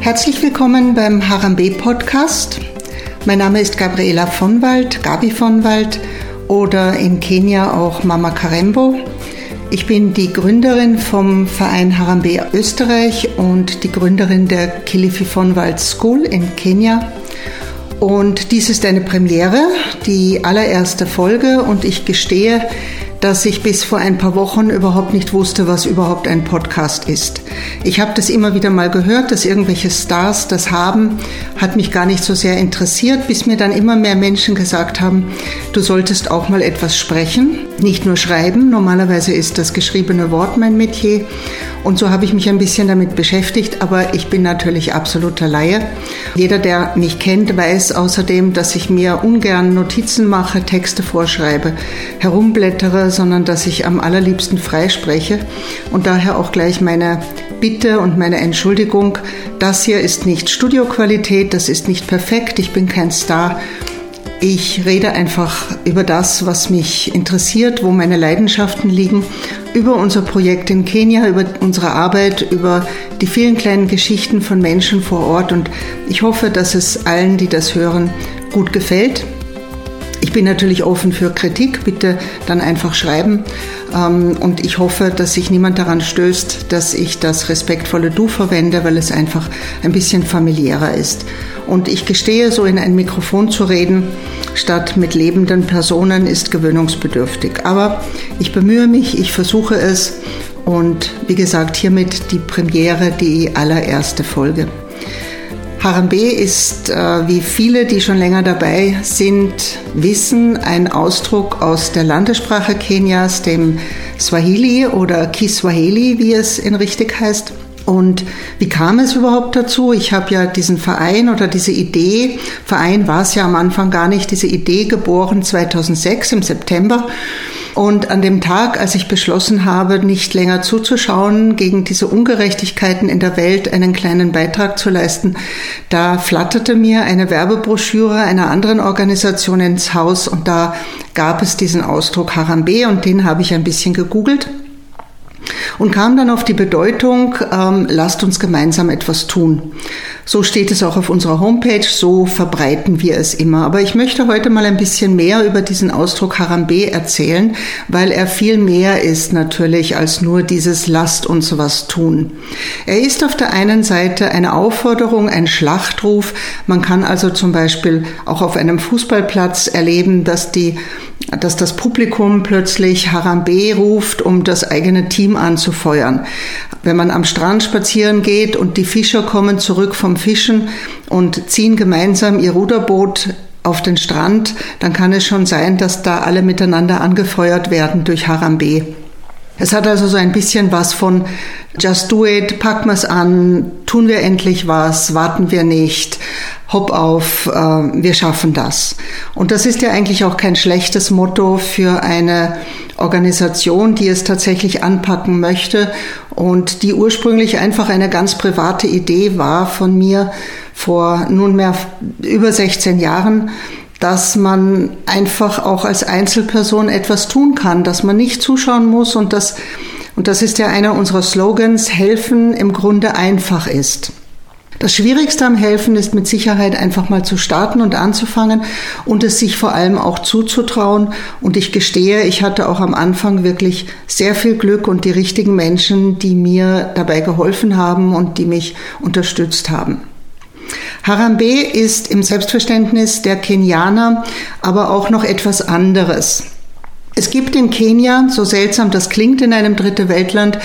Herzlich willkommen beim Harambe Podcast. Mein Name ist Gabriela von Wald, Gabi von Wald oder in Kenia auch Mama Karembo. Ich bin die Gründerin vom Verein Harambe Österreich und die Gründerin der Kilifi von Wald School in Kenia. Und dies ist eine Premiere, die allererste Folge und ich gestehe, dass ich bis vor ein paar Wochen überhaupt nicht wusste, was überhaupt ein Podcast ist. Ich habe das immer wieder mal gehört, dass irgendwelche Stars das haben, hat mich gar nicht so sehr interessiert, bis mir dann immer mehr Menschen gesagt haben, du solltest auch mal etwas sprechen, nicht nur schreiben. Normalerweise ist das geschriebene Wort mein Metier und so habe ich mich ein bisschen damit beschäftigt, aber ich bin natürlich absoluter Laie. Jeder, der mich kennt, weiß außerdem, dass ich mir ungern Notizen mache, Texte vorschreibe, herumblättere, sondern dass ich am allerliebsten freispreche und daher auch gleich meine Bitte und meine Entschuldigung. Das hier ist nicht Studioqualität, das ist nicht perfekt, ich bin kein Star. Ich rede einfach über das, was mich interessiert, wo meine Leidenschaften liegen, über unser Projekt in Kenia, über unsere Arbeit, über die vielen kleinen Geschichten von Menschen vor Ort und ich hoffe, dass es allen, die das hören, gut gefällt. Ich bin natürlich offen für Kritik, bitte dann einfach schreiben. Ähm, und ich hoffe, dass sich niemand daran stößt, dass ich das respektvolle Du verwende, weil es einfach ein bisschen familiärer ist. Und ich gestehe, so in ein Mikrofon zu reden, statt mit lebenden Personen, ist gewöhnungsbedürftig. Aber ich bemühe mich, ich versuche es. Und wie gesagt, hiermit die Premiere, die allererste Folge. Harambe ist, äh, wie viele, die schon länger dabei sind, wissen, ein Ausdruck aus der Landessprache Kenias, dem Swahili oder Kiswahili, wie es in richtig heißt. Und wie kam es überhaupt dazu? Ich habe ja diesen Verein oder diese Idee, Verein war es ja am Anfang gar nicht, diese Idee geboren 2006 im September. Und an dem Tag, als ich beschlossen habe, nicht länger zuzuschauen, gegen diese Ungerechtigkeiten in der Welt einen kleinen Beitrag zu leisten, da flatterte mir eine Werbebroschüre einer anderen Organisation ins Haus und da gab es diesen Ausdruck Harambe und den habe ich ein bisschen gegoogelt und kam dann auf die Bedeutung, ähm, lasst uns gemeinsam etwas tun. So steht es auch auf unserer Homepage, so verbreiten wir es immer. Aber ich möchte heute mal ein bisschen mehr über diesen Ausdruck Harambe erzählen, weil er viel mehr ist natürlich als nur dieses lasst uns was tun. Er ist auf der einen Seite eine Aufforderung, ein Schlachtruf. Man kann also zum Beispiel auch auf einem Fußballplatz erleben, dass die dass das Publikum plötzlich Harambe ruft, um das eigene Team anzufeuern. Wenn man am Strand spazieren geht und die Fischer kommen zurück vom Fischen und ziehen gemeinsam ihr Ruderboot auf den Strand, dann kann es schon sein, dass da alle miteinander angefeuert werden durch Harambe. Es hat also so ein bisschen was von Just do it, packen wir es an, tun wir endlich was, warten wir nicht, hopp auf, äh, wir schaffen das. Und das ist ja eigentlich auch kein schlechtes Motto für eine Organisation, die es tatsächlich anpacken möchte und die ursprünglich einfach eine ganz private Idee war von mir vor nunmehr über 16 Jahren dass man einfach auch als Einzelperson etwas tun kann, dass man nicht zuschauen muss und dass, und das ist ja einer unserer Slogans, helfen im Grunde einfach ist. Das Schwierigste am Helfen ist mit Sicherheit einfach mal zu starten und anzufangen und es sich vor allem auch zuzutrauen. Und ich gestehe, ich hatte auch am Anfang wirklich sehr viel Glück und die richtigen Menschen, die mir dabei geholfen haben und die mich unterstützt haben. Harambe ist im Selbstverständnis der Kenianer aber auch noch etwas anderes. Es gibt in Kenia, so seltsam das klingt in einem dritte Weltland,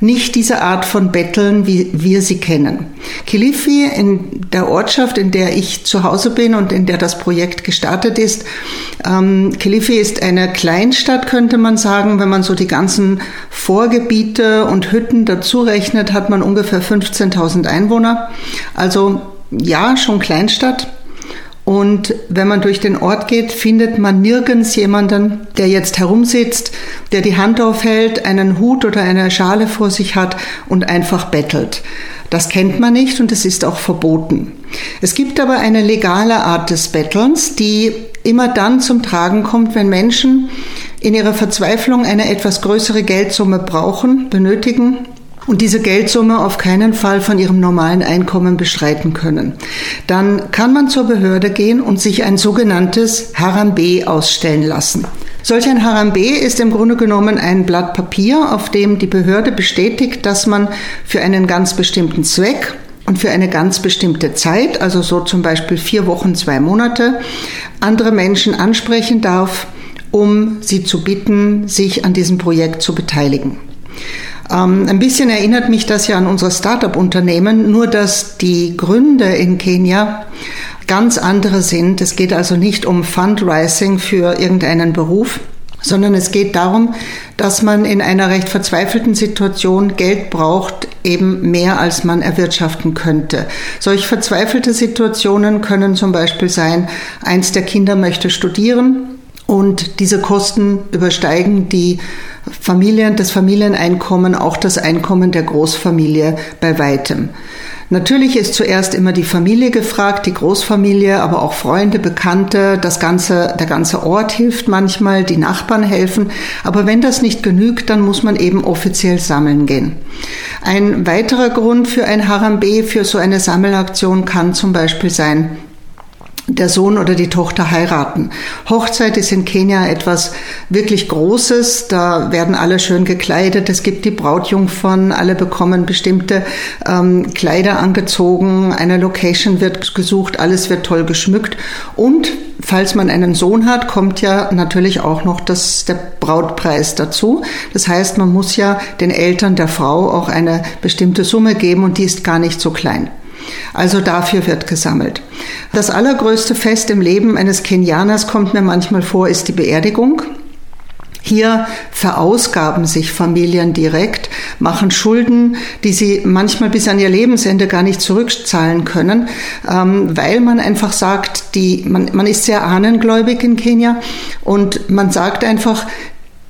nicht diese Art von Betteln, wie wir sie kennen. Kilifi, in der Ortschaft, in der ich zu Hause bin und in der das Projekt gestartet ist, ähm, Kilifi ist eine Kleinstadt, könnte man sagen. Wenn man so die ganzen Vorgebiete und Hütten dazu rechnet, hat man ungefähr 15.000 Einwohner. Also ja, schon Kleinstadt. Und wenn man durch den Ort geht, findet man nirgends jemanden, der jetzt herumsitzt, der die Hand aufhält, einen Hut oder eine Schale vor sich hat und einfach bettelt. Das kennt man nicht und es ist auch verboten. Es gibt aber eine legale Art des Bettelns, die immer dann zum Tragen kommt, wenn Menschen in ihrer Verzweiflung eine etwas größere Geldsumme brauchen, benötigen und diese Geldsumme auf keinen Fall von ihrem normalen Einkommen bestreiten können. Dann kann man zur Behörde gehen und sich ein sogenanntes Harambe ausstellen lassen. Solch ein Harambe ist im Grunde genommen ein Blatt Papier, auf dem die Behörde bestätigt, dass man für einen ganz bestimmten Zweck und für eine ganz bestimmte Zeit, also so zum Beispiel vier Wochen, zwei Monate, andere Menschen ansprechen darf, um sie zu bitten, sich an diesem Projekt zu beteiligen. Ähm, ein bisschen erinnert mich das ja an unsere Start-up-Unternehmen, nur dass die Gründe in Kenia ganz andere sind. Es geht also nicht um Fundraising für irgendeinen Beruf, sondern es geht darum, dass man in einer recht verzweifelten Situation Geld braucht, eben mehr als man erwirtschaften könnte. Solch verzweifelte Situationen können zum Beispiel sein, eins der Kinder möchte studieren und diese Kosten übersteigen die Familien, das Familieneinkommen, auch das Einkommen der Großfamilie bei weitem. Natürlich ist zuerst immer die Familie gefragt, die Großfamilie, aber auch Freunde, Bekannte, das ganze, der ganze Ort hilft manchmal, die Nachbarn helfen. Aber wenn das nicht genügt, dann muss man eben offiziell sammeln gehen. Ein weiterer Grund für ein Harambe, für so eine Sammelaktion kann zum Beispiel sein, der Sohn oder die Tochter heiraten. Hochzeit ist in Kenia etwas wirklich Großes. Da werden alle schön gekleidet. Es gibt die Brautjungfern. Alle bekommen bestimmte ähm, Kleider angezogen. Eine Location wird gesucht. Alles wird toll geschmückt. Und falls man einen Sohn hat, kommt ja natürlich auch noch das, der Brautpreis dazu. Das heißt, man muss ja den Eltern der Frau auch eine bestimmte Summe geben und die ist gar nicht so klein. Also dafür wird gesammelt. Das allergrößte Fest im Leben eines Kenianers kommt mir manchmal vor, ist die Beerdigung. Hier verausgaben sich Familien direkt, machen Schulden, die sie manchmal bis an ihr Lebensende gar nicht zurückzahlen können, ähm, weil man einfach sagt, die, man, man ist sehr ahnengläubig in Kenia und man sagt einfach,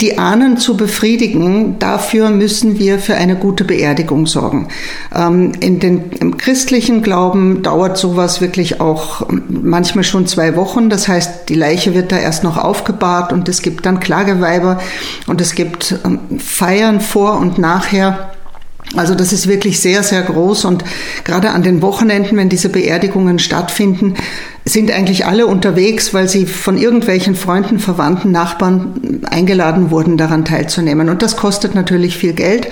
die Ahnen zu befriedigen, dafür müssen wir für eine gute Beerdigung sorgen. Ähm, in den, Im christlichen Glauben dauert sowas wirklich auch manchmal schon zwei Wochen. Das heißt, die Leiche wird da erst noch aufgebahrt und es gibt dann Klageweiber und es gibt ähm, Feiern vor und nachher. Also das ist wirklich sehr, sehr groß und gerade an den Wochenenden, wenn diese Beerdigungen stattfinden, sind eigentlich alle unterwegs, weil sie von irgendwelchen Freunden, Verwandten, Nachbarn eingeladen wurden, daran teilzunehmen. Und das kostet natürlich viel Geld.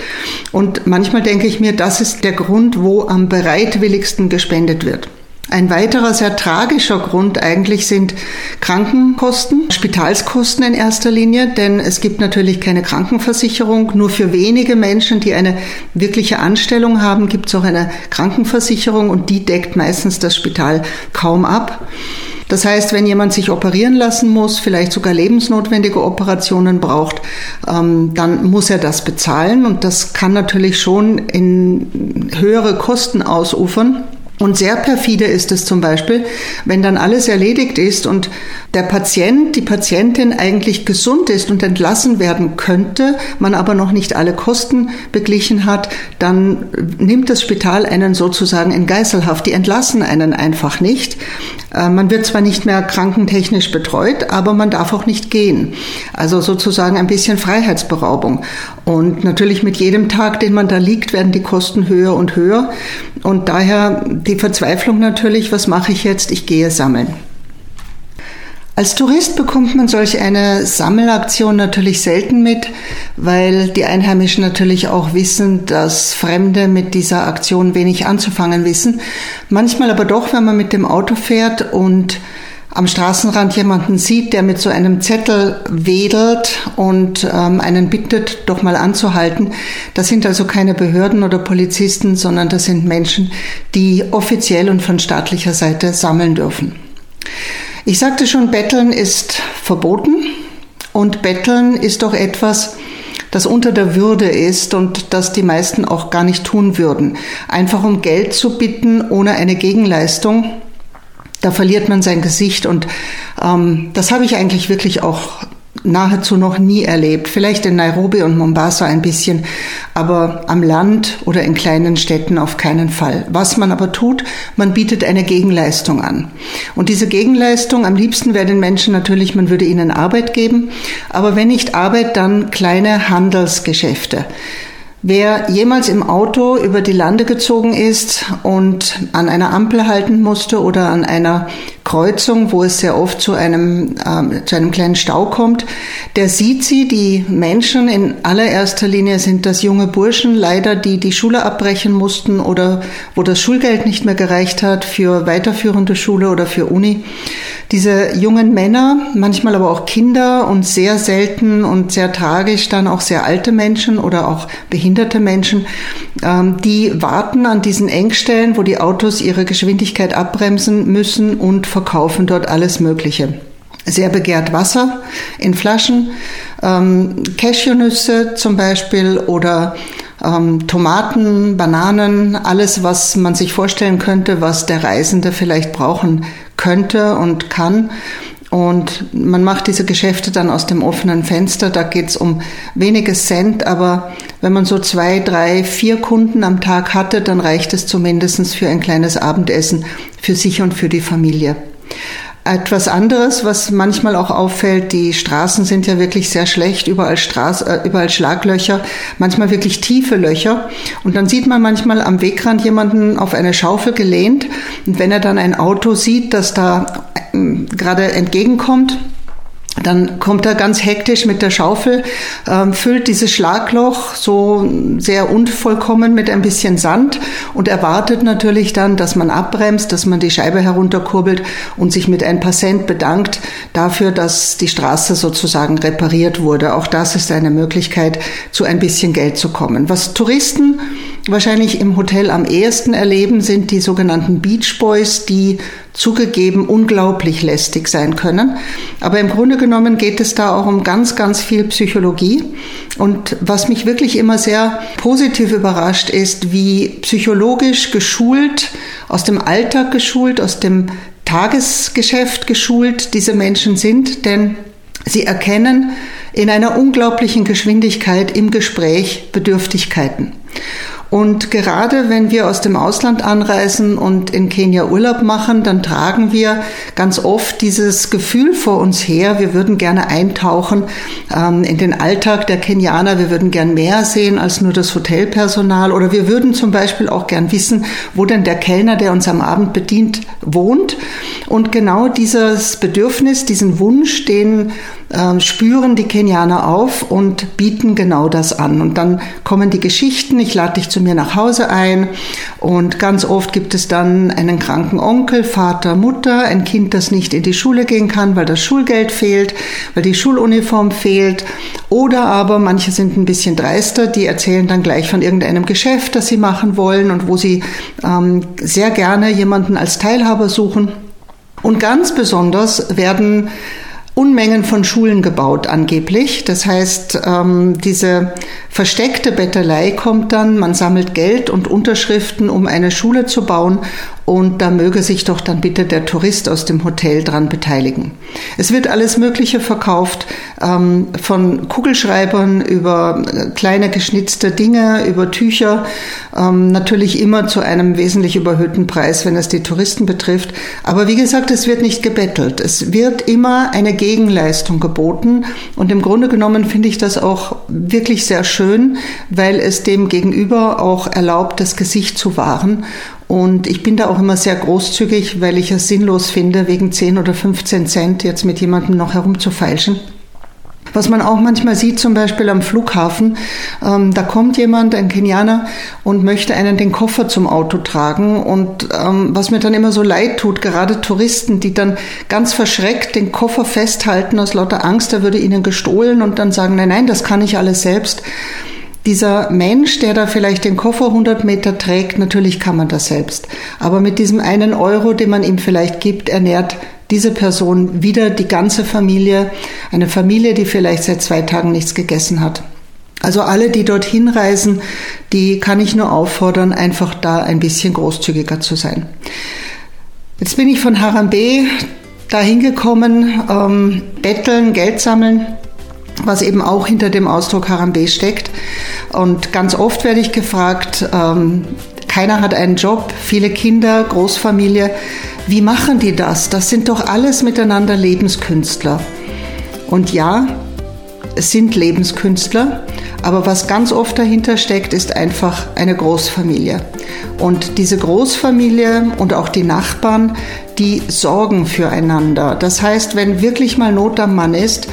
Und manchmal denke ich mir, das ist der Grund, wo am bereitwilligsten gespendet wird. Ein weiterer sehr tragischer Grund eigentlich sind Krankenkosten, Spitalskosten in erster Linie, denn es gibt natürlich keine Krankenversicherung. Nur für wenige Menschen, die eine wirkliche Anstellung haben, gibt es auch eine Krankenversicherung und die deckt meistens das Spital kaum ab. Das heißt, wenn jemand sich operieren lassen muss, vielleicht sogar lebensnotwendige Operationen braucht, ähm, dann muss er das bezahlen und das kann natürlich schon in höhere Kosten ausufern. Und sehr perfide ist es zum Beispiel, wenn dann alles erledigt ist und der Patient, die Patientin eigentlich gesund ist und entlassen werden könnte, man aber noch nicht alle Kosten beglichen hat, dann nimmt das Spital einen sozusagen in Geiselhaft. Die entlassen einen einfach nicht. Äh, man wird zwar nicht mehr krankentechnisch betreut, aber man darf auch nicht gehen. Also sozusagen ein bisschen Freiheitsberaubung. Und natürlich mit jedem Tag, den man da liegt, werden die Kosten höher und höher. Und daher die Verzweiflung natürlich, was mache ich jetzt? Ich gehe sammeln. Als Tourist bekommt man solch eine Sammelaktion natürlich selten mit, weil die Einheimischen natürlich auch wissen, dass Fremde mit dieser Aktion wenig anzufangen wissen. Manchmal aber doch, wenn man mit dem Auto fährt und am Straßenrand jemanden sieht, der mit so einem Zettel wedelt und ähm, einen bittet, doch mal anzuhalten. Das sind also keine Behörden oder Polizisten, sondern das sind Menschen, die offiziell und von staatlicher Seite sammeln dürfen. Ich sagte schon, Betteln ist verboten und Betteln ist doch etwas, das unter der Würde ist und das die meisten auch gar nicht tun würden. Einfach um Geld zu bitten ohne eine Gegenleistung, da verliert man sein Gesicht und ähm, das habe ich eigentlich wirklich auch nahezu noch nie erlebt. Vielleicht in Nairobi und Mombasa ein bisschen, aber am Land oder in kleinen Städten auf keinen Fall. Was man aber tut, man bietet eine Gegenleistung an. Und diese Gegenleistung, am liebsten wäre den Menschen natürlich, man würde ihnen Arbeit geben, aber wenn nicht Arbeit, dann kleine Handelsgeschäfte. Wer jemals im Auto über die Lande gezogen ist und an einer Ampel halten musste oder an einer Kreuzung, wo es sehr oft zu einem, äh, zu einem kleinen Stau kommt, der sieht sie, die Menschen in allererster Linie sind das junge Burschen, leider, die die Schule abbrechen mussten oder wo das Schulgeld nicht mehr gereicht hat für weiterführende Schule oder für Uni. Diese jungen Männer, manchmal aber auch Kinder und sehr selten und sehr tragisch dann auch sehr alte Menschen oder auch behinderte Menschen, ähm, die warten an diesen Engstellen, wo die Autos ihre Geschwindigkeit abbremsen müssen und verkaufen dort alles Mögliche. Sehr begehrt Wasser in Flaschen, ähm, Cashewnüsse zum Beispiel oder ähm, Tomaten, Bananen, alles, was man sich vorstellen könnte, was der Reisende vielleicht brauchen könnte und kann. Und man macht diese Geschäfte dann aus dem offenen Fenster. Da geht's um wenige Cent, aber wenn man so zwei, drei, vier Kunden am Tag hatte, dann reicht es zumindestens für ein kleines Abendessen für sich und für die Familie. Etwas anderes, was manchmal auch auffällt, die Straßen sind ja wirklich sehr schlecht, überall, Straß, äh, überall Schlaglöcher, manchmal wirklich tiefe Löcher. Und dann sieht man manchmal am Wegrand jemanden auf eine Schaufel gelehnt. Und wenn er dann ein Auto sieht, das da äh, gerade entgegenkommt, dann kommt er ganz hektisch mit der Schaufel, ähm, füllt dieses Schlagloch so sehr unvollkommen mit ein bisschen Sand und erwartet natürlich dann, dass man abbremst, dass man die Scheibe herunterkurbelt und sich mit ein paar Cent bedankt dafür, dass die Straße sozusagen repariert wurde. Auch das ist eine Möglichkeit, zu ein bisschen Geld zu kommen. Was Touristen wahrscheinlich im Hotel am ehesten erleben, sind die sogenannten Beach Boys, die zugegeben unglaublich lästig sein können. Aber im Grunde genommen geht es da auch um ganz, ganz viel Psychologie. Und was mich wirklich immer sehr positiv überrascht ist, wie psychologisch geschult, aus dem Alltag geschult, aus dem Tagesgeschäft geschult diese Menschen sind, denn sie erkennen in einer unglaublichen Geschwindigkeit im Gespräch Bedürftigkeiten. Und gerade wenn wir aus dem Ausland anreisen und in Kenia Urlaub machen, dann tragen wir ganz oft dieses Gefühl vor uns her, wir würden gerne eintauchen ähm, in den Alltag der Kenianer, wir würden gern mehr sehen als nur das Hotelpersonal. Oder wir würden zum Beispiel auch gern wissen, wo denn der Kellner, der uns am Abend bedient, wohnt. Und genau dieses Bedürfnis, diesen Wunsch, den äh, spüren die Kenianer auf und bieten genau das an. Und dann kommen die Geschichten, ich lade dich zu mir nach Hause ein und ganz oft gibt es dann einen kranken Onkel, Vater, Mutter, ein Kind, das nicht in die Schule gehen kann, weil das Schulgeld fehlt, weil die Schuluniform fehlt. Oder aber manche sind ein bisschen dreister, die erzählen dann gleich von irgendeinem Geschäft, das sie machen wollen und wo sie ähm, sehr gerne jemanden als Teilhaber suchen. Und ganz besonders werden Unmengen von Schulen gebaut angeblich. Das heißt, ähm, diese versteckte Bettelei kommt dann, man sammelt Geld und Unterschriften, um eine Schule zu bauen und da möge sich doch dann bitte der Tourist aus dem Hotel dran beteiligen. Es wird alles Mögliche verkauft, ähm, von Kugelschreibern über äh, kleine geschnitzte Dinge, über Tücher, ähm, natürlich immer zu einem wesentlich überhöhten Preis, wenn es die Touristen betrifft. Aber wie gesagt, es wird nicht gebettelt. Es wird immer eine Gegenleistung geboten und im Grunde genommen finde ich das auch wirklich sehr schön, weil es dem Gegenüber auch erlaubt, das Gesicht zu wahren und ich bin da auch immer sehr großzügig, weil ich es sinnlos finde, wegen 10 oder 15 Cent jetzt mit jemandem noch herumzufeilschen. Was man auch manchmal sieht, zum Beispiel am Flughafen, ähm, da kommt jemand, ein Kenianer, und möchte einen den Koffer zum Auto tragen. Und ähm, was mir dann immer so leid tut, gerade Touristen, die dann ganz verschreckt den Koffer festhalten aus lauter Angst, er würde ihnen gestohlen und dann sagen, nein, nein, das kann ich alles selbst dieser Mensch, der da vielleicht den Koffer 100 Meter trägt, natürlich kann man das selbst. Aber mit diesem einen Euro, den man ihm vielleicht gibt, ernährt diese Person wieder die ganze Familie. Eine Familie, die vielleicht seit zwei Tagen nichts gegessen hat. Also alle, die dorthin reisen, die kann ich nur auffordern, einfach da ein bisschen großzügiger zu sein. Jetzt bin ich von Harambe dahin gekommen, ähm, betteln, Geld sammeln was eben auch hinter dem Ausdruck Harambe steckt. Und ganz oft werde ich gefragt, ähm, keiner hat einen Job, viele Kinder, Großfamilie. Wie machen die das? Das sind doch alles miteinander Lebenskünstler. Und ja, es sind Lebenskünstler, Aber was ganz oft dahinter steckt, ist einfach eine Großfamilie. Und diese Großfamilie und auch die Nachbarn, die sorgen füreinander. Das heißt, wenn wirklich mal Not am Mann ist,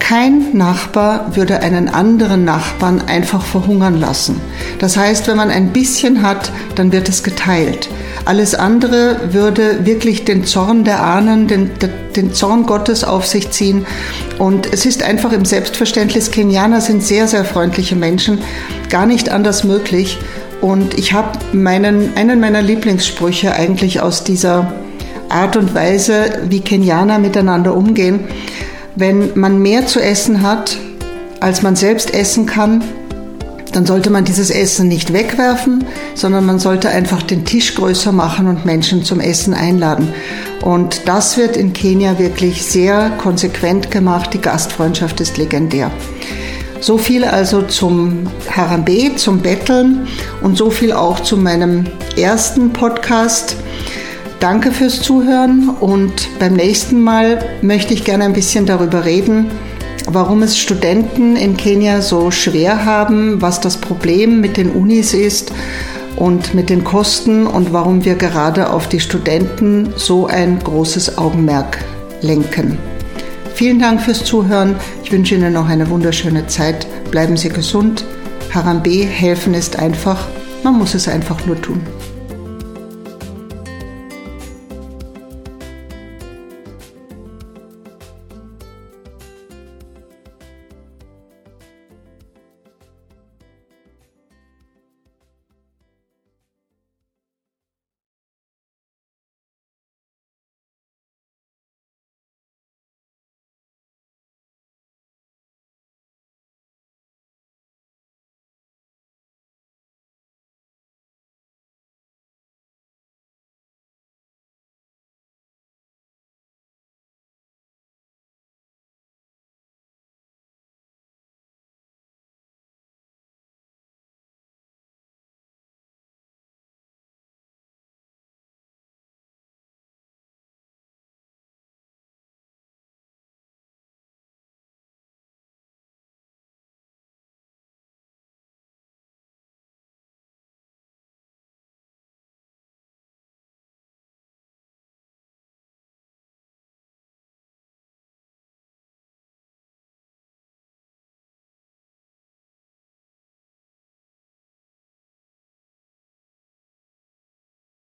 kein Nachbar würde einen anderen Nachbarn einfach verhungern lassen. Das heißt, wenn man ein bisschen hat, dann wird es geteilt. Alles andere würde wirklich den Zorn der Ahnen, den, den Zorn Gottes auf sich ziehen. Und es ist einfach im Selbstverständnis, Kenianer sind sehr, sehr freundliche Menschen, gar nicht anders möglich. Und ich habe meinen, einen meiner Lieblingssprüche eigentlich aus dieser Art und Weise, wie Kenianer miteinander umgehen. Wenn man mehr zu essen hat, als man selbst essen kann, dann sollte man dieses Essen nicht wegwerfen, sondern man sollte einfach den Tisch größer machen und Menschen zum Essen einladen. Und das wird in Kenia wirklich sehr konsequent gemacht. Die Gastfreundschaft ist legendär. So viel also zum Harambe, zum Betteln und so viel auch zu meinem ersten Podcast. Danke fürs Zuhören und beim nächsten Mal möchte ich gerne ein bisschen darüber reden, warum es Studenten in Kenia so schwer haben, was das Problem mit den Unis ist und mit den Kosten und warum wir gerade auf die Studenten so ein großes Augenmerk lenken. Vielen Dank fürs Zuhören. Ich wünsche Ihnen noch eine wunderschöne Zeit. Bleiben Sie gesund. Harambe, helfen ist einfach. Man muss es einfach nur tun.